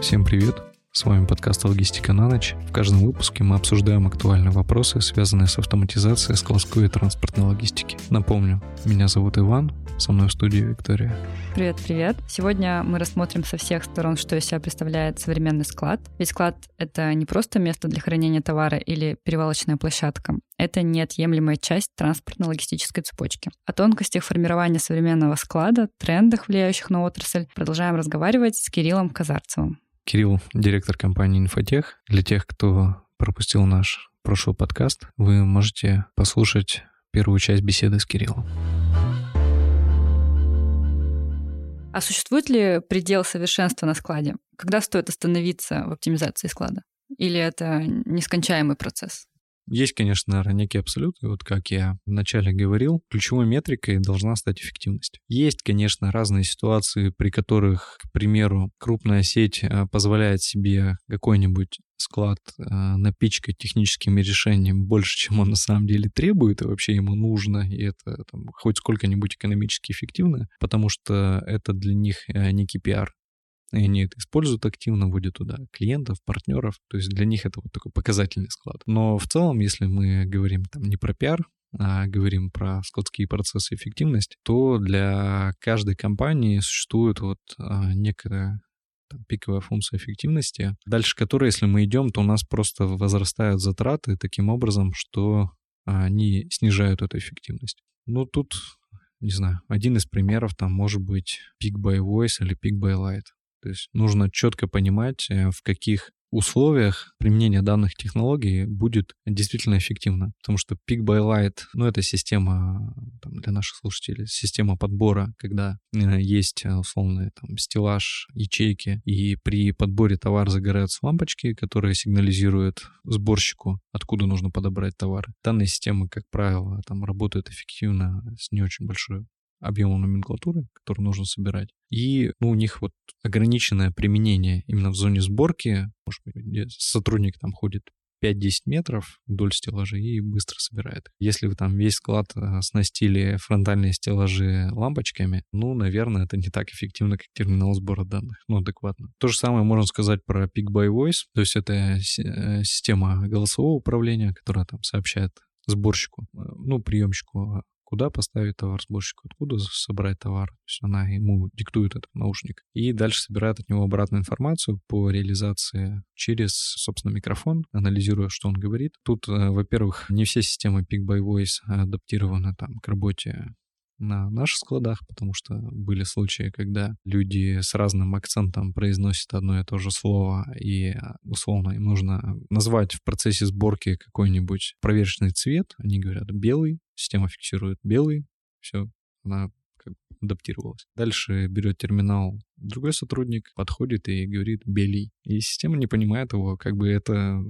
Всем привет! С вами подкаст «Логистика на ночь». В каждом выпуске мы обсуждаем актуальные вопросы, связанные с автоматизацией складской и транспортной логистики. Напомню, меня зовут Иван, со мной в студии Виктория. Привет, привет. Сегодня мы рассмотрим со всех сторон, что из себя представляет современный склад. Ведь склад — это не просто место для хранения товара или перевалочная площадка. Это неотъемлемая часть транспортно-логистической цепочки. О тонкостях формирования современного склада, трендах, влияющих на отрасль, продолжаем разговаривать с Кириллом Казарцевым. Кирилл, директор компании «Инфотех». Для тех, кто пропустил наш прошлый подкаст, вы можете послушать первую часть беседы с Кириллом. А существует ли предел совершенства на складе? Когда стоит остановиться в оптимизации склада? Или это нескончаемый процесс? Есть, конечно, некие абсолюты. Вот как я вначале говорил, ключевой метрикой должна стать эффективность. Есть, конечно, разные ситуации, при которых, к примеру, крупная сеть э, позволяет себе какой-нибудь склад э, напичкать техническими решениями больше, чем он на самом деле требует, и вообще ему нужно, и это там, хоть сколько-нибудь экономически эффективно, потому что это для них э, некий пиар и они это используют активно, вводят туда клиентов, партнеров, то есть для них это вот такой показательный склад. Но в целом, если мы говорим там не про пиар, а говорим про складские процессы эффективность, то для каждой компании существует вот а, некая там, пиковая функция эффективности, дальше которой, если мы идем, то у нас просто возрастают затраты таким образом, что они снижают эту эффективность. Ну, тут, не знаю, один из примеров там может быть Peak by Voice или Peak by Light. То есть нужно четко понимать, э, в каких условиях применение данных технологий будет действительно эффективно. Потому что Pick by Light, ну, это система там, для наших слушателей, система подбора, когда э, есть э, условный там стеллаж, ячейки, и при подборе товара загораются лампочки, которые сигнализируют сборщику, откуда нужно подобрать товар. Данные системы, как правило, там работают эффективно с не очень большой объема номенклатуры, который нужно собирать. И ну, у них вот ограниченное применение именно в зоне сборки. Может быть, где сотрудник там ходит 5-10 метров вдоль стеллажа и быстро собирает. Если вы там весь склад э, снастили фронтальные стеллажи лампочками, ну, наверное, это не так эффективно, как терминал сбора данных, ну, адекватно. То же самое можно сказать про Pick by Voice, то есть это э, система голосового управления, которая там сообщает сборщику, э, ну, приемщику куда поставить товар сборщику, откуда собрать товар. То есть она ему диктует этот наушник. И дальше собирает от него обратную информацию по реализации через, собственно, микрофон, анализируя, что он говорит. Тут, э, во-первых, не все системы Pick by Voice адаптированы там к работе на наших складах, потому что были случаи, когда люди с разным акцентом произносят одно и то же слово, и а, условно им нужно назвать в процессе сборки какой-нибудь проверочный цвет. Они говорят белый, система фиксирует белый, все, она как адаптировалась. Дальше берет терминал другой сотрудник, подходит и говорит белый. И система не понимает его, как бы это,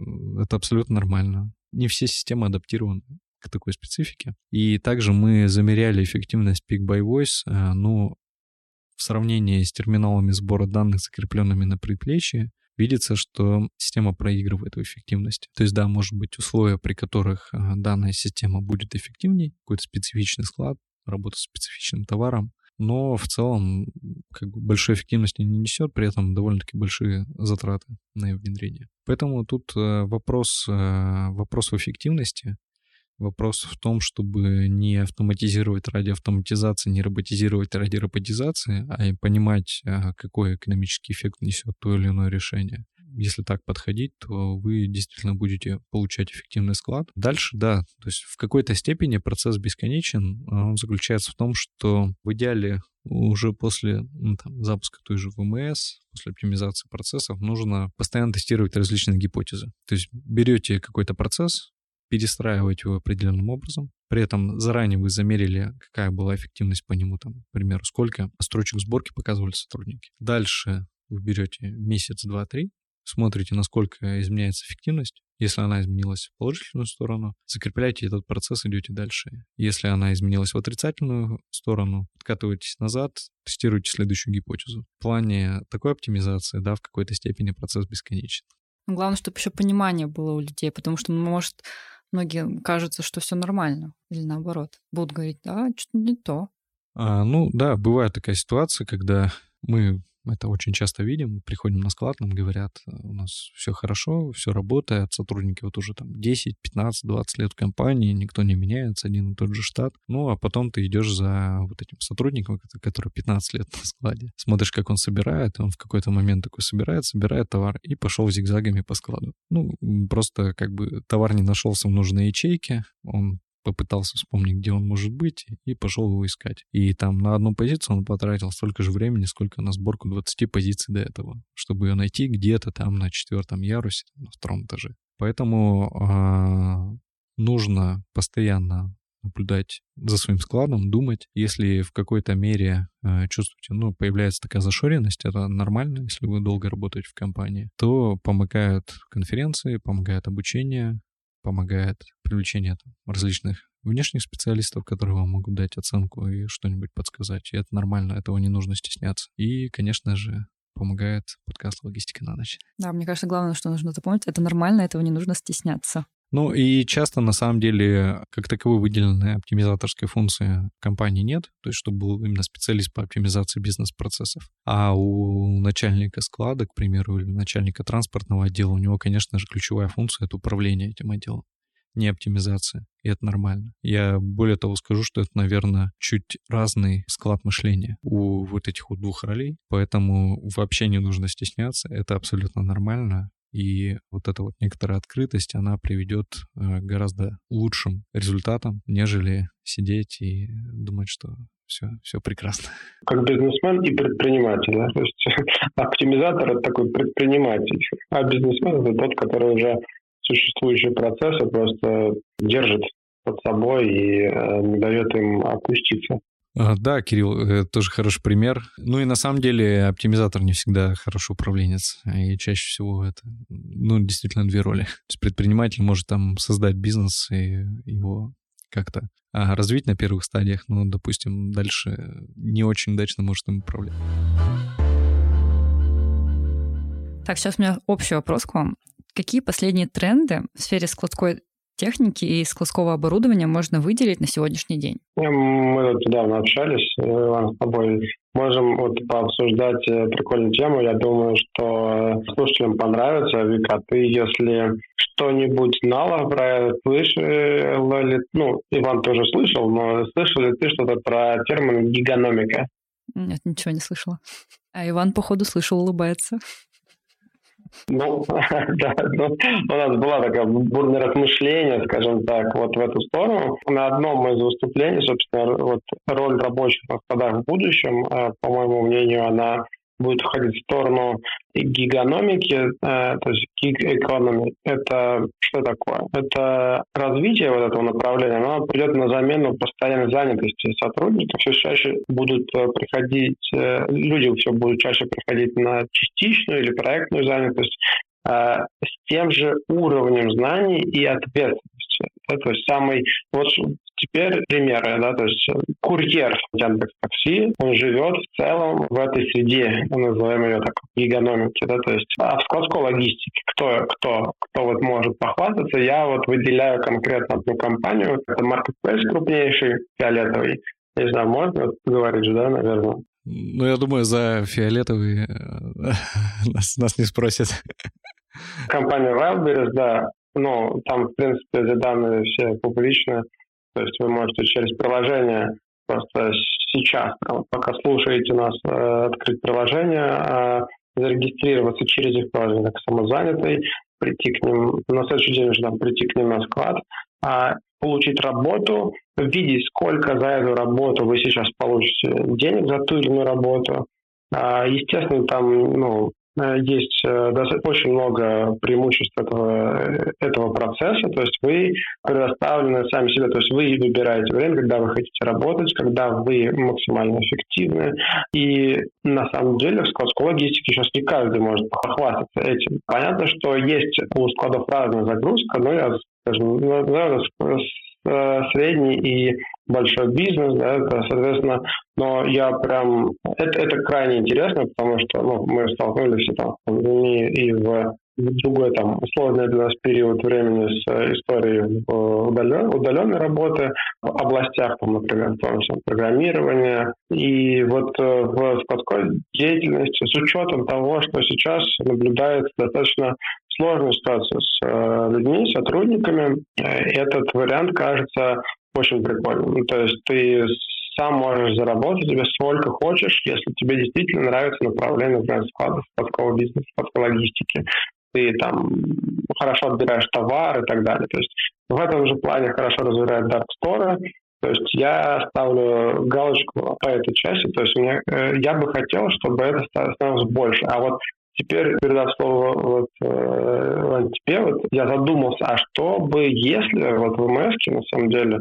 это абсолютно нормально. Не все системы адаптированы к такой специфике. И также мы замеряли эффективность Peak by Voice, э, ну, в сравнении с терминалами сбора данных, закрепленными на предплечье, видится, что система проигрывает в эффективности. То есть, да, может быть условия, при которых э, данная система будет эффективнее, какой-то специфичный склад, работа с специфичным товаром, но в целом как бы большой эффективности не несет, при этом довольно-таки большие затраты на ее внедрение. Поэтому тут э, вопрос, вопрос в эффективности, Вопрос в том, чтобы не автоматизировать ради автоматизации, не роботизировать ради роботизации, а понимать, а, какой экономический эффект несет то или иное решение. Если так подходить, то вы действительно будете получать эффективный склад. Дальше, да, то есть в какой-то степени процесс бесконечен. А он заключается в том, что в идеале уже после там, запуска той же ВМС, после оптимизации процессов, нужно постоянно тестировать различные гипотезы. То есть берете какой-то процесс, перестраивать его определенным образом. При этом заранее вы замерили, какая была эффективность по нему, там, к примеру, сколько строчек сборки показывали сотрудники. Дальше вы берете месяц, два, три, смотрите, насколько изменяется эффективность. Если она изменилась в положительную сторону, закрепляйте этот процесс, идете дальше. Если она изменилась в отрицательную сторону, откатывайтесь назад, тестируйте следующую гипотезу. В плане такой оптимизации, да, в какой-то степени процесс бесконечен. Главное, чтобы еще понимание было у людей, потому что, может, многие кажется, что все нормально, или наоборот, будут говорить, да, что-то не то. А, ну да, бывает такая ситуация, когда мы это очень часто видим. Приходим на склад, нам говорят, у нас все хорошо, все работает, сотрудники вот уже там 10, 15, 20 лет в компании, никто не меняется, один и тот же штат. Ну, а потом ты идешь за вот этим сотрудником, который 15 лет на складе. Смотришь, как он собирает, он в какой-то момент такой собирает, собирает товар и пошел зигзагами по складу. Ну, просто как бы товар не нашелся в нужной ячейке, он попытался вспомнить, где он может быть, и пошел его искать. И там на одну позицию он потратил столько же времени, сколько на сборку 20 позиций до этого, чтобы ее найти где-то там на четвертом ярусе, на втором этаже. Поэтому э, нужно постоянно наблюдать за своим складом, думать. Если в какой-то мере э, чувствуете, ну, появляется такая зашоренность, это нормально, если вы долго работаете в компании, то помогают конференции, помогает обучение, помогает привлечение различных внешних специалистов, которые вам могут дать оценку и что-нибудь подсказать. И это нормально, этого не нужно стесняться. И, конечно же, помогает подкаст «Логистика на ночь». Да, мне кажется, главное, что нужно запомнить, это нормально, этого не нужно стесняться. Ну и часто, на самом деле, как таковой выделенной оптимизаторской функции в компании нет, то есть чтобы был именно специалист по оптимизации бизнес-процессов. А у начальника склада, к примеру, или начальника транспортного отдела, у него, конечно же, ключевая функция — это управление этим отделом не оптимизация. И это нормально. Я более того скажу, что это, наверное, чуть разный склад мышления у вот этих вот двух ролей. Поэтому вообще не нужно стесняться. Это абсолютно нормально. И вот эта вот некоторая открытость, она приведет э, к гораздо лучшим результатам, нежели сидеть и думать, что все, все прекрасно. Как бизнесмен и предприниматель. Да? То есть оптимизатор — это такой предприниматель, а бизнесмен — это тот, который уже существующие процессы просто держит под собой и э, не дает им опуститься. Да, Кирилл, это тоже хороший пример. Ну и на самом деле оптимизатор не всегда хороший управленец. И чаще всего это, ну, действительно две роли. То есть предприниматель может там создать бизнес и его как-то а, развить на первых стадиях, но, допустим, дальше не очень удачно может им управлять. Так, сейчас у меня общий вопрос к вам. Какие последние тренды в сфере складской техники и складского оборудования можно выделить на сегодняшний день? Мы вот недавно общались, э, Иван, с тобой. Можем вот пообсуждать э, прикольную тему. Я думаю, что слушателям понравится. Вика, ты, если что-нибудь знала про это, слышала ли, ну, Иван тоже слышал, но слышал ли ты что-то про термин гигономика? Нет, ничего не слышала. А Иван, походу, слышал, улыбается. Ну, да, ну, у нас была такая бурное размышление, скажем так, вот в эту сторону. На одном из выступлений, собственно, вот роль рабочих на в будущем, э, по моему мнению, она будет уходить в сторону гигономики, э, то есть gig economy. Это что такое? Это развитие вот этого направления, оно придет на замену постоянной занятости сотрудников. Все чаще будут э, приходить, э, люди все будут чаще приходить на частичную или проектную занятость с тем же уровнем знаний и ответственности. Да, то есть самый, вот Теперь примеры, да, то есть курьер Яндекс Такси, он живет в целом в этой среде, мы называем ее так, гигономики, да, то есть а в складской логистике кто, кто, кто вот может похвастаться, я вот выделяю конкретно одну компанию, это Marketplace крупнейший, фиолетовый, не знаю, можно говорить же, да, наверное? Ну, я думаю, за фиолетовый э, нас, нас не спросят. Компания Wildberries, да, ну, там, в принципе, эти данные все публичные. То есть вы можете через приложение просто сейчас, пока слушаете нас, э, открыть приложение, а, зарегистрироваться через их приложение как самозанятый, прийти к ним, на следующий день уже там прийти к ним на склад, а, получить работу, видеть, сколько за эту работу вы сейчас получите денег за ту или иную работу. А, естественно, там ну, есть э, очень много преимуществ этого, э, этого процесса. То есть вы предоставлены сами себе, то есть вы выбираете время, когда вы хотите работать, когда вы максимально эффективны. И на самом деле в складской логистике сейчас не каждый может похвастаться этим. Понятно, что есть у складов разная загрузка, но я скажем, наверное, средний и большой бизнес, да, это, соответственно, но я прям, это, это крайне интересно, потому что ну, мы столкнулись там, в пандемии и в другой там сложный для нас период времени с э, историей удален, удаленной работы в областях, там, например, в том числе программирования. И вот э, в складской деятельности с учетом того, что сейчас наблюдается достаточно сложная ситуация с э, людьми, сотрудниками, этот вариант кажется очень прикольным. Ну, то есть ты сам можешь заработать тебе сколько хочешь, если тебе действительно нравится направление, например, склада, складского бизнеса, складской логистики ты там хорошо отбираешь товар и так далее. То есть в этом же плане хорошо Dark Store. То есть я ставлю галочку по этой части. То есть мне, э, я бы хотел, чтобы это становилось больше. А вот теперь, передав слово вот, э, тебе, вот я задумался, а что бы, если вот в МС, на самом деле,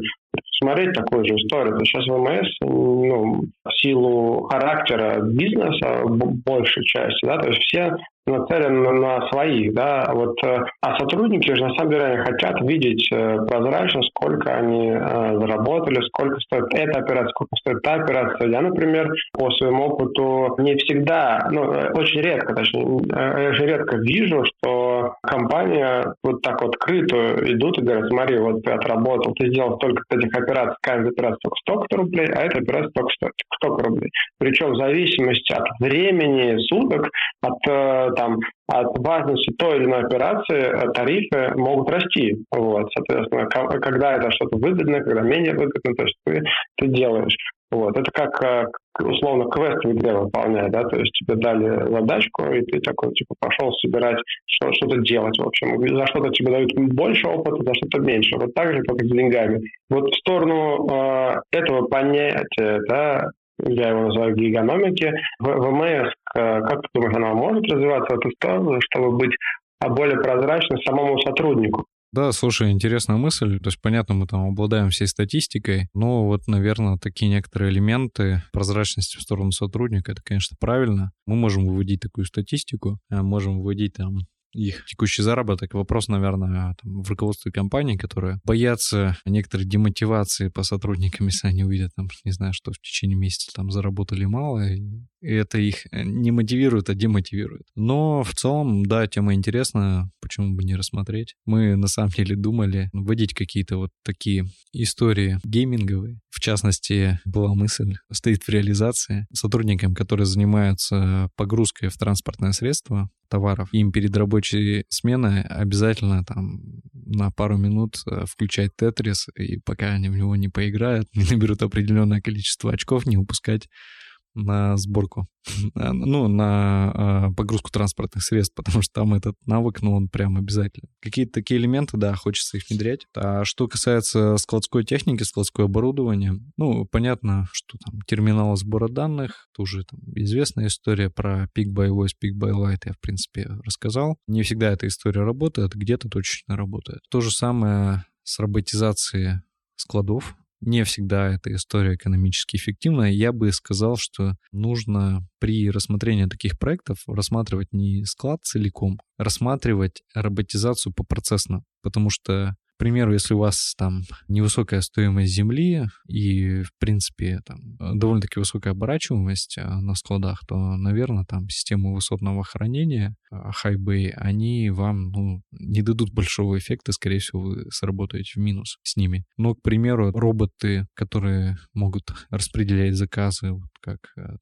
смотреть такую же историю, то сейчас ВМС, ну, в силу характера бизнеса, большей части, да, то есть все нацелены на своих, да, вот, э, а сотрудники же на самом деле хотят видеть э, прозрачно, сколько они э, заработали, сколько стоит эта операция, сколько стоит та операция. Я, например, по своему опыту не всегда, ну, э, очень редко, точнее, очень редко вижу, что компания вот так вот открыто идут и говорят, смотри, вот ты отработал, ты сделал столько этих операций, каждая операция только столько рублей, а эта операция только столько рублей. Причем в зависимости от времени суток, от там от важности той или иной операции э, тарифы могут расти. Вот, соответственно, когда это что-то выгодно, когда менее выгодно, то есть ты, ты делаешь. Вот. Это как э, условно квест в игре выполнять, да, то есть тебе дали задачку, и ты такой, типа, пошел собирать, что, что-то делать, в общем. За что-то тебе дают больше опыта, за что-то меньше. Вот так же, как и с деньгами. Вот в сторону э, этого понятия, да, я его называю гигономики, ВМС, как ты думаешь, она может развиваться в эту сторону, чтобы быть более прозрачной самому сотруднику? Да, слушай, интересная мысль. То есть, понятно, мы там обладаем всей статистикой, но вот, наверное, такие некоторые элементы прозрачности в сторону сотрудника, это, конечно, правильно. Мы можем выводить такую статистику, э, можем выводить там их текущий заработок. Вопрос, наверное, там, в руководстве компании, которые боятся некоторой демотивации по сотрудникам, если они увидят, там, не знаю, что в течение месяца там заработали мало, и это их э, не мотивирует, а демотивирует. Но в целом, да, тема интересная, почему бы не рассмотреть. Мы на самом деле думали вводить какие-то вот такие истории гейминговые. В частности, была мысль, стоит в реализации сотрудникам, которые занимаются погрузкой в транспортное средство, товаров. Им перед рабочей сменой обязательно там на пару минут э, включать Тетрис, и пока они в него не поиграют, не наберут определенное количество очков, не упускать на сборку, ну, на а, погрузку транспортных средств, потому что там этот навык, ну, он прям обязательно. Какие-то такие элементы, да, хочется их внедрять. А что касается складской техники, складского оборудования, ну, понятно, что там терминалы сбора данных, тоже там известная история про Peak by Voice, Peak by Light я, в принципе, рассказал. Не всегда эта история работает, где-то точно работает. То же самое с роботизацией складов, не всегда эта история экономически эффективна. Я бы сказал, что нужно при рассмотрении таких проектов рассматривать не склад целиком, рассматривать роботизацию по процессно, потому что к примеру, если у вас там невысокая стоимость земли и, в принципе, там довольно-таки высокая оборачиваемость э, на складах, то, наверное, там системы высотного хранения, э, High они вам ну, не дадут большого эффекта, скорее всего, вы сработаете в минус с ними. Но, к примеру, роботы, которые могут распределять заказы, вот как э,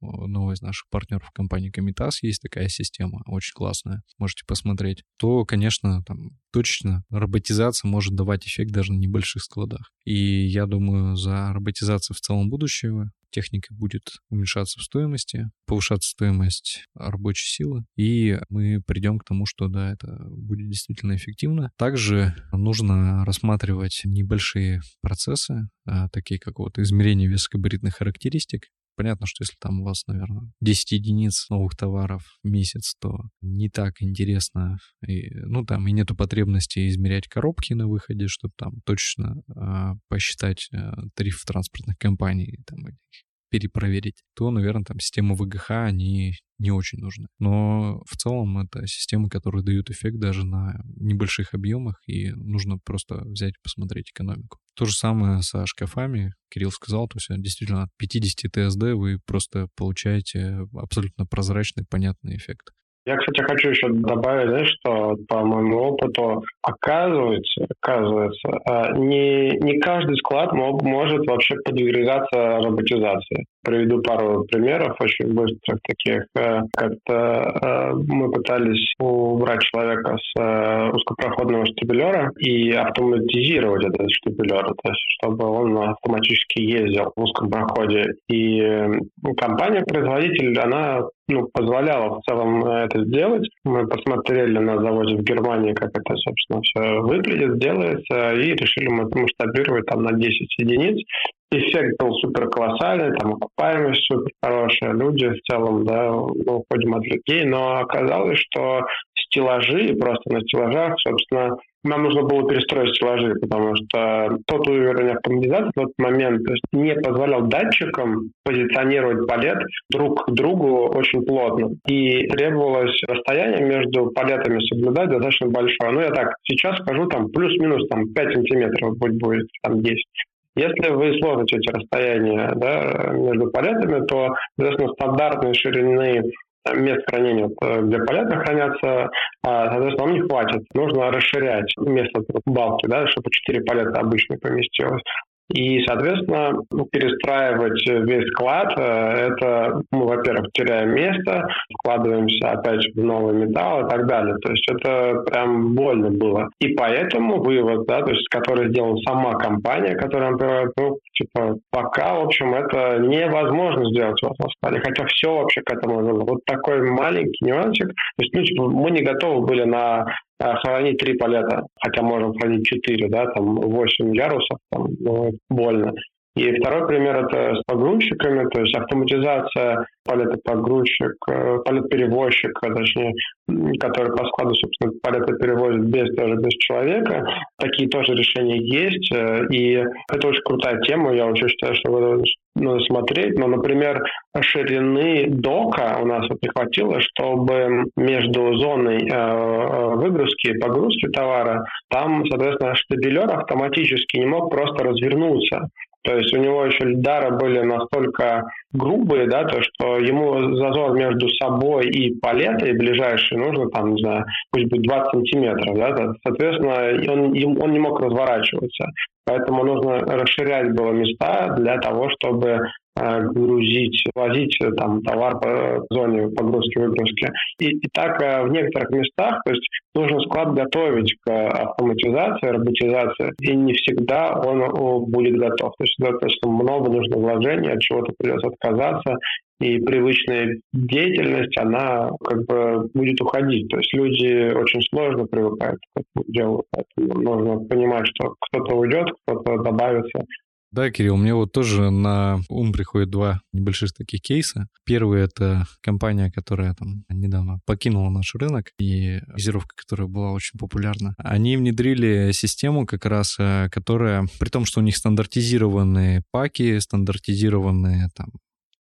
одного из наших партнеров компании Комитас есть такая система, очень классная, можете посмотреть, то, конечно, там точечно роботизация может давать эффект даже на небольших складах. И я думаю, за роботизацию в целом будущего техника будет уменьшаться в стоимости, повышаться стоимость рабочей силы, и мы придем к тому, что да, это будет действительно эффективно. Также нужно рассматривать небольшие процессы, а, такие как вот измерение весогабаритных характеристик, Понятно, что если там у вас, наверное, 10 единиц новых товаров в месяц, то не так интересно. И, ну, там и нету потребности измерять коробки на выходе, чтобы там точно э, посчитать э, тариф транспортных компаний, там, перепроверить, то, наверное, там системы ВГХ, они не очень нужны. Но в целом это системы, которые дают эффект даже на небольших объемах, и нужно просто взять и посмотреть экономику. То же самое со шкафами. Кирилл сказал, то есть действительно от 50 TSD вы просто получаете абсолютно прозрачный, понятный эффект. Я, кстати, хочу еще добавить, знаешь, что по моему опыту оказывается, оказывается, а, не, не каждый склад мог, может вообще подвергаться роботизации. Приведу пару примеров очень быстрых таких. Э, как-то э, мы пытались убрать человека с э, узкопроходного штабелера и автоматизировать этот штабелер, то есть чтобы он автоматически ездил в узком проходе. И компания-производитель, она ну, позволяла в целом это сделать. Мы посмотрели на заводе в Германии, как это, собственно, все выглядит, делается, и решили мы масштабировать там на 10 единиц эффект был супер колоссальный, там окупаемость супер хорошая, люди в целом, да, мы уходим от людей, но оказалось, что стеллажи, просто на стеллажах, собственно, нам нужно было перестроить стеллажи, потому что тот уровень автоматизации в тот момент не позволял датчикам позиционировать палет друг к другу очень плотно. И требовалось расстояние между палетами соблюдать достаточно большое. Ну, я так сейчас скажу, там плюс-минус там 5 сантиметров будет, будет там 10. Если вы сложите эти расстояния да, между палетами, то, соответственно, стандартной ширины мест хранения, э, где палеты хранятся, а, соответственно, вам не хватит. Нужно расширять место балки, да, чтобы 4 палета обычно поместилось. И, соответственно, ну, перестраивать весь склад, э, это мы, во-первых, теряем место, вкладываемся опять в новый металл и так далее. То есть это прям больно было. И поэтому вывод, да, то есть, который сделала сама компания, которая, например, ну, типа, пока, в общем, это невозможно сделать в складе, хотя все вообще к этому было. Вот такой маленький нюансик. То есть, ну, типа, мы не готовы были на Хранить три полета, хотя можем хранить четыре, да, там восемь ярусов, там, ну, больно. И второй пример это с погрузчиками, то есть автоматизация полета-погрузчик, э, полет-перевозчик, точнее, который по складу, собственно, полеты перевозит без, даже без человека. Такие тоже решения есть, э, и это очень крутая тема, я вообще считаю, что надо смотреть. Но, например, ширины дока у нас вот не хватило, чтобы между зоной э, выгрузки и погрузки товара там, соответственно, штабелер автоматически не мог просто развернуться. То есть у него еще лидары были настолько грубые, да, то, что ему зазор между собой и палетой ближайшей нужно, там, не знаю, пусть будет 20 сантиметров, да, соответственно, он, он не мог разворачиваться. Поэтому нужно расширять было места для того, чтобы грузить, возить э, там товар по зоне погрузки-выгрузки. И, и так э, в некоторых местах, то есть нужно склад готовить к автоматизации, роботизации, и не всегда он будет готов. То есть достаточно много нужно вложений, от чего-то придется отказаться, и привычная деятельность, она как бы будет уходить. То есть люди очень сложно привыкают к этому делу, поэтому нужно понимать, что кто-то уйдет, кто-то добавится, да, Кирилл, мне вот тоже на ум приходят два небольших таких кейса. Первый — это компания, которая там недавно покинула наш рынок, и газировка, которая была очень популярна. Они внедрили систему как раз, э, которая, при том, что у них стандартизированные паки, стандартизированные там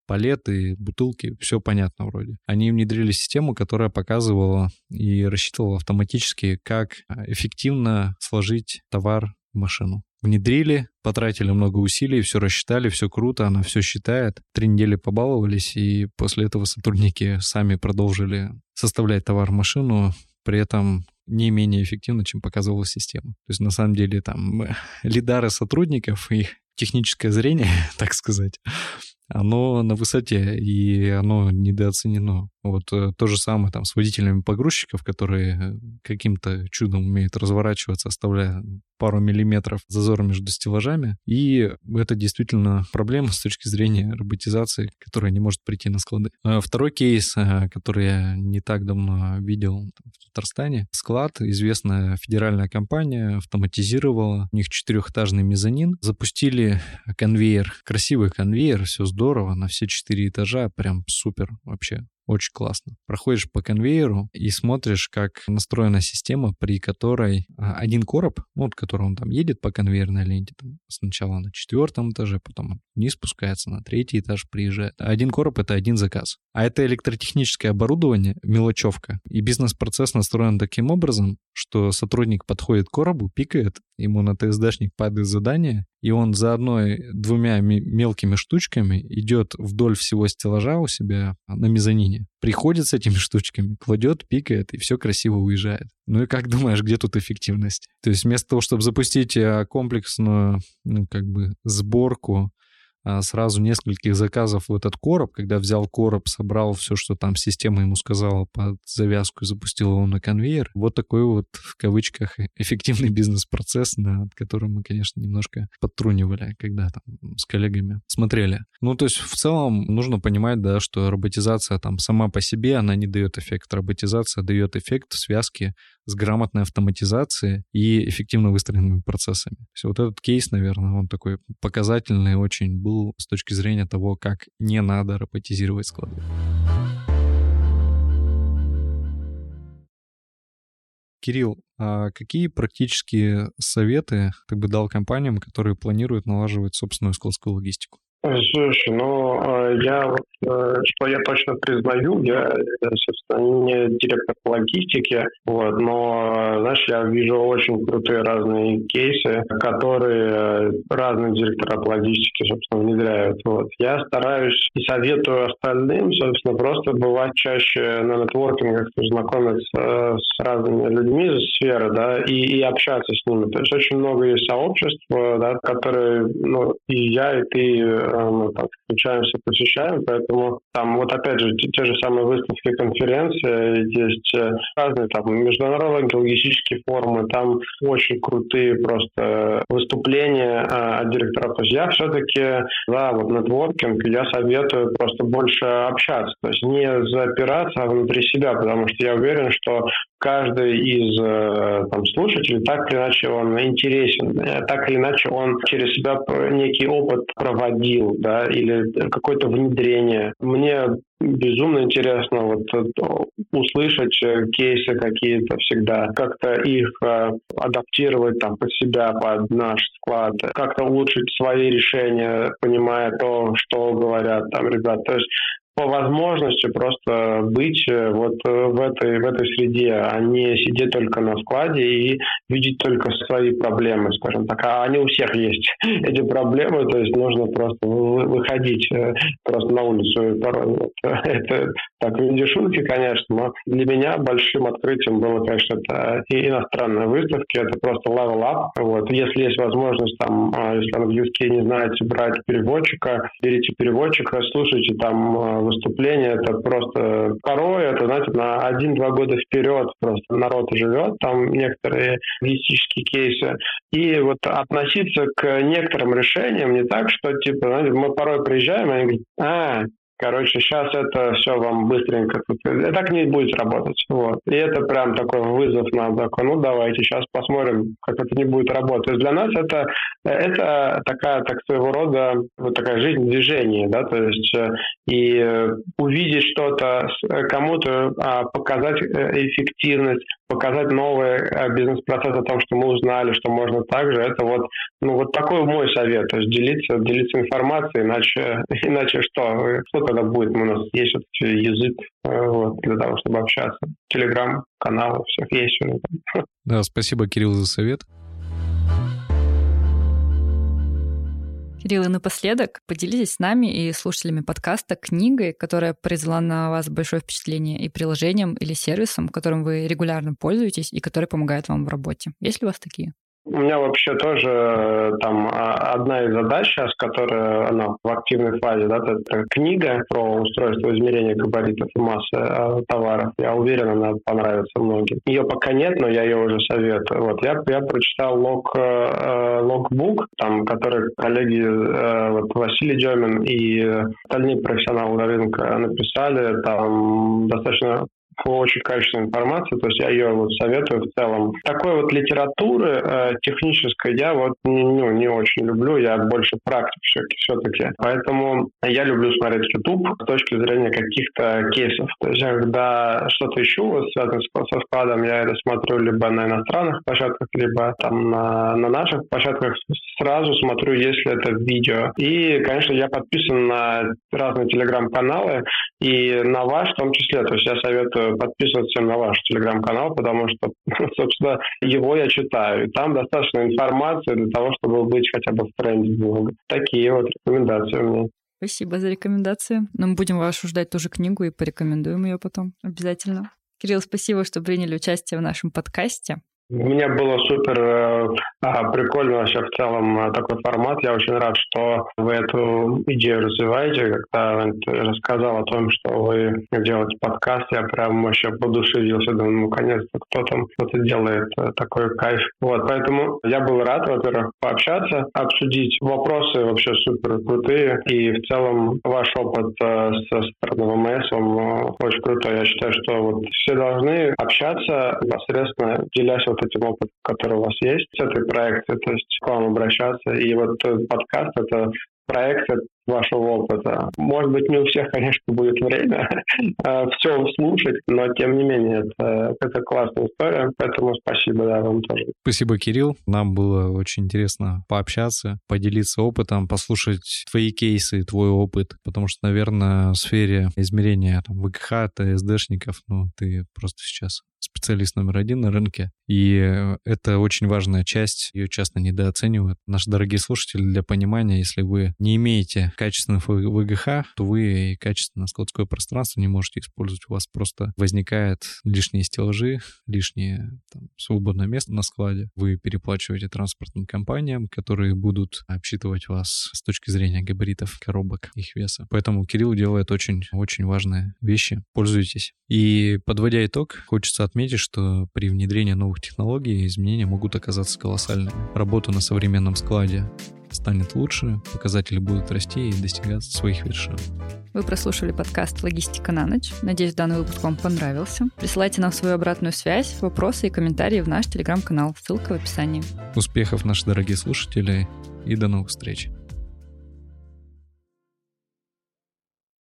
палеты, бутылки, все понятно вроде. Они внедрили систему, которая показывала и рассчитывала автоматически, как э, эффективно сложить товар в машину внедрили, потратили много усилий, все рассчитали, все круто, она все считает. Три недели побаловались, и после этого сотрудники сами продолжили составлять товар в машину, при этом не менее эффективно, чем показывала система. То есть, на самом деле, там лидары сотрудников, их техническое зрение, так сказать, оно на высоте, и оно недооценено. Вот э, то же самое там с водителями погрузчиков, которые э, каким-то чудом умеют разворачиваться, оставляя пару миллиметров зазора между стеллажами. И это действительно проблема с точки зрения роботизации, которая не может прийти на склады. А второй кейс, э, который я не так давно видел в Татарстане. Склад, известная федеральная компания, автоматизировала. У них четырехэтажный мезонин. Запустили конвейер, красивый конвейер, все здорово, на все четыре этажа, прям супер вообще. Очень классно. Проходишь по конвейеру и смотришь, как настроена система, при которой а, один короб, ну, вот, который он там едет по конвейерной ленте, там, сначала на четвертом этаже, потом вниз спускается, на третий этаж приезжает. Один короб — это один заказ. А это электротехническое оборудование, мелочевка. И бизнес-процесс настроен таким образом, что сотрудник подходит к коробу, пикает, ему на ТСДшник падает задание, и он за одной-двумя мелкими штучками идет вдоль всего стеллажа у себя на мезонине, приходит с этими штучками, кладет, пикает, и все красиво уезжает. Ну и как думаешь, где тут эффективность? То есть вместо того, чтобы запустить э, комплексную, ну, как бы, сборку сразу нескольких заказов в этот короб, когда взял короб, собрал все, что там система ему сказала под завязку и запустил его на конвейер. Вот такой вот, в кавычках, эффективный бизнес-процесс, над которым мы, конечно, немножко подтрунивали, когда там с коллегами смотрели. Ну, то есть в целом нужно понимать, да, что роботизация там сама по себе, она не дает эффект. Роботизация дает эффект в связке с грамотной автоматизацией и эффективно выстроенными процессами. Есть вот этот кейс, наверное, он такой показательный очень был с точки зрения того, как не надо роботизировать склады. Кирилл, а какие практические советы ты бы дал компаниям, которые планируют налаживать собственную складскую логистику? Слушай, ну, а, я вот, э, что я точно признаю, я, собственно, не директор по логистике, вот, но, знаешь, я вижу очень крутые разные кейсы, которые разные директора по логистике, собственно, внедряют. Вот. Я стараюсь и советую остальным, собственно, просто бывать чаще на нетворкингах, знакомиться с разными людьми из сферы, да, и, и общаться с ними. То есть очень много есть сообществ, да, которые, ну, и я, и ты мы там встречаемся, посещаем, поэтому там вот опять же те, те же самые выставки, конференции, есть э, разные там международные логистические форумы, там очень крутые просто выступления а, от директоров. То есть я все-таки за вот нетворкинг, я советую просто больше общаться, то есть не запираться внутри себя, потому что я уверен, что каждый из э, там, слушателей так или иначе он интересен, э, так или иначе он через себя некий опыт проводил, да, или какое-то внедрение. Мне безумно интересно вот услышать э, кейсы какие-то всегда, как-то их адаптировать там под себя, под наш склад, как-то улучшить свои решения, понимая то, что говорят там ребята. То есть по возможности просто быть э, вот э, в этой, в этой среде, а не сидеть только на складе и видеть только свои проблемы, скажем так. А они у всех есть, эти проблемы, то есть нужно просто выходить э, просто на улицу. Это так, в шутки, конечно, но для меня большим открытием было, конечно, это и иностранные выставки, это просто level up. Вот. Если есть возможность, там, а, если английский не знаете, брать переводчика, берите переводчика, слушайте там выступления, это просто порой, это, знаете, на один-два года вперед просто народ живет, там некоторые логистические кейсы. И вот относиться к некоторым решениям не так, что, типа, знаете, мы порой приезжаем, и они говорят, а, Короче, сейчас это все вам быстренько. Так не будет работать. Вот. И это прям такой вызов нам такой, ну давайте сейчас посмотрим, как это не будет работать. То есть для нас это, это такая, так своего рода, вот такая жизнь движения, да, то есть э, и увидеть что-то, э, кому-то а, показать э, эффективность, показать новый бизнес-процесс о том, что мы узнали, что можно так же, это вот, ну вот такой мой совет, то есть делиться, делиться информацией, иначе, иначе что? Что когда будет, у нас есть язык э, вот, для того, чтобы общаться. Телеграм-канал у всех есть. Да, спасибо, Кирилл, за совет. Кирилл, и напоследок поделитесь с нами и слушателями подкаста книгой, которая произвела на вас большое впечатление, и приложением или сервисом, которым вы регулярно пользуетесь и который помогает вам в работе. Есть ли у вас такие? У меня вообще тоже э, там а, одна из задач сейчас, которая она в активной фазе, да, это книга про устройство измерения габаритов и массы э, товаров. Я уверен, она понравится многим. Ее пока нет, но я ее уже советую. Вот я, я прочитал лог, э, логбук, там, который коллеги вот, Василий Демин и остальные профессионалы рынка написали. Там достаточно очень качественная информация, то есть я ее вот советую в целом. Такой вот литературы э, технической я вот ну, не очень люблю, я больше практик все-таки. Поэтому я люблю смотреть YouTube с точки зрения каких-то кейсов. То есть я когда что-то ищу, вот, связанное со складом, я это смотрю либо на иностранных площадках, либо там на, на наших площадках. Сразу смотрю, если это видео. И, конечно, я подписан на разные телеграм-каналы, и на ваш в том числе. То есть я советую подписываться на ваш телеграм-канал, потому что, собственно, его я читаю. И там достаточно информации для того, чтобы быть хотя бы в тренде немного. Такие вот рекомендации у меня. Спасибо за рекомендацию. Но мы будем вашу ждать тоже книгу и порекомендуем ее потом обязательно. Кирилл, спасибо, что приняли участие в нашем подкасте. Мне было супер э, прикольно вообще в целом э, такой формат. Я очень рад, что вы эту идею развиваете. Когда ты рассказал о том, что вы делаете подкаст, я прям вообще подушевился. Думаю, ну, наконец-то кто там кто-то делает э, такой кайф. Вот, поэтому я был рад, во-первых, пообщаться, обсудить вопросы вообще супер крутые. И в целом ваш опыт со стороны ВМС, он очень крутой. Я считаю, что вот все должны общаться непосредственно, делясь вот этим опытом, который у вас есть, с этой проекцией, то есть к вам обращаться. И вот подкаст — это проекция вашего опыта. Может быть, не у всех, конечно, будет время а, все слушать, но тем не менее, это, это классная история, поэтому спасибо да, вам тоже. Спасибо, Кирилл. Нам было очень интересно пообщаться, поделиться опытом, послушать твои кейсы, твой опыт, потому что, наверное, в сфере измерения там, ВКХ, ТСДшников, ну, ты просто сейчас специалист номер один на рынке. И э, это очень важная часть, ее часто недооценивают. Наши дорогие слушатели, для понимания, если вы не имеете качественных ВГХ, то вы и качественное складское пространство не можете использовать. У вас просто возникает лишние стеллажи, лишнее там, свободное место на складе. Вы переплачиваете транспортным компаниям, которые будут обсчитывать вас с точки зрения габаритов коробок, их веса. Поэтому Кирилл делает очень-очень важные вещи. Пользуйтесь. И подводя итог, хочется отметить, что при внедрении новых технологий изменения могут оказаться колоссальными. Работа на современном складе станет лучше, показатели будут расти и достигать своих вершин. Вы прослушали подкаст «Логистика на ночь». Надеюсь, данный выпуск вам понравился. Присылайте нам свою обратную связь, вопросы и комментарии в наш телеграм-канал. Ссылка в описании. Успехов, наши дорогие слушатели, и до новых встреч.